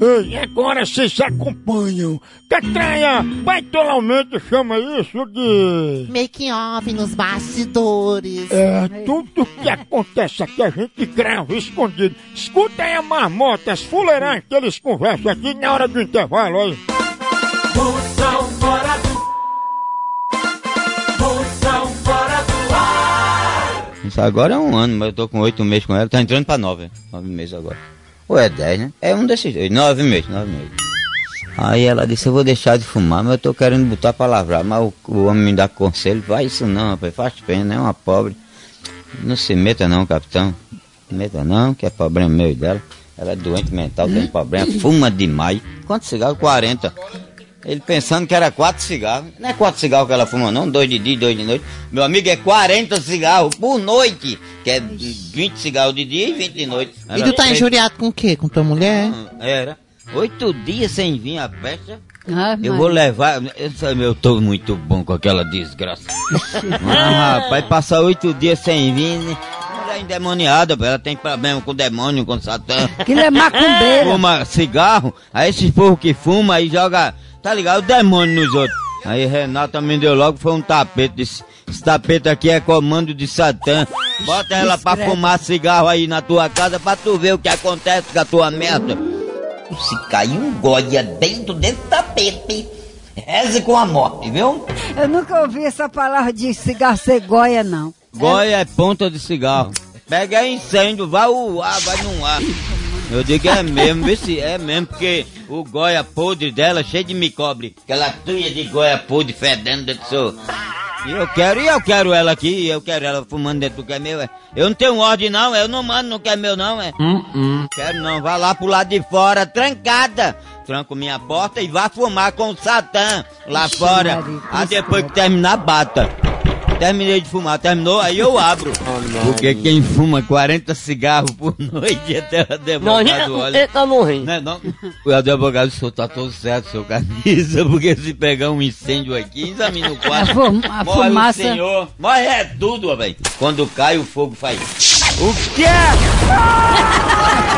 Ei, agora vocês se acompanham. Catraia, baitolamente chama isso de. Making off nos bastidores. É, tudo que acontece aqui a gente grava escondido. Escuta aí a marmota, as fuleiragens que eles conversam aqui na hora do intervalo aí. Moção fora do. Moção fora do ar. Isso agora é um ano, mas eu tô com oito meses com ela, tá entrando pra nove. Nove meses agora. Ou é dez, né? É um desses dois. Nove meses, nove meses. Aí ela disse, eu vou deixar de fumar, mas eu tô querendo botar pra lavrar. Mas o, o homem me dá conselho, vai isso não, rapaz, faz pena, é uma pobre. Não se meta não, capitão. Meta não, que é problema meu e dela. Ela é doente mental, tem problema, fuma demais. Quantos cigarros? 40. Ele pensando que era quatro cigarros. Não é quatro cigarros que ela fuma, não, dois de dia, dois de noite. Meu amigo, é 40 cigarros por noite. Que é 20 cigarros de dia e 20 de noite. E tu tá fez- injuriado com o quê? Com tua mulher? Era. Oito dias sem vir a festa. Ah, Eu vou levar. Eu, sabe, eu tô muito bom com aquela desgraça. ah, rapaz, passar oito dias sem vir. né? Ela é endemoniada, ela tem problema com demônio, com satã. Aquilo é macumbeira. Fuma cigarro, aí esses povo que fuma aí joga, tá ligado? O demônio nos outros. Aí Renata me deu logo, foi um tapete. Disse, esse tapete aqui é comando de Satã. Bota ela pra fumar cigarro aí na tua casa pra tu ver o que acontece com a tua merda. Se cair um goia dentro desse tapete, reze com a morte, viu? Eu nunca ouvi essa palavra de cigarro cegonha, não. Goia é ponta de cigarro. Pega incêndio, vai o ar, vai no ar. Eu digo é mesmo, vê se é mesmo, porque o goia podre dela é cheio de micobre. Aquela tuia de goia podre fedendo dentro do seu. E eu quero, e eu quero ela aqui, eu quero ela fumando dentro do que é meu, é. Eu não tenho ordem não, eu não mando no que é meu não, é. Quero não, vá lá pro lado de fora, trancada. Tranco minha porta e vá fumar com o Satã lá Ixi, fora. Maria, Aí que depois que terminar, bata. Terminei de fumar, terminou, aí eu abro. Porque quem fuma 40 cigarros por noite até o advogado olha. tá morrendo. Não, é não. O advogado disse, "Senhor, tá tudo certo, seu camisa, porque se pegar um incêndio aqui, examina o A, quarto. fu- a Morre o fumaça. senhor. Morre é tudo, velho. Quando cai, o fogo faz. O que é?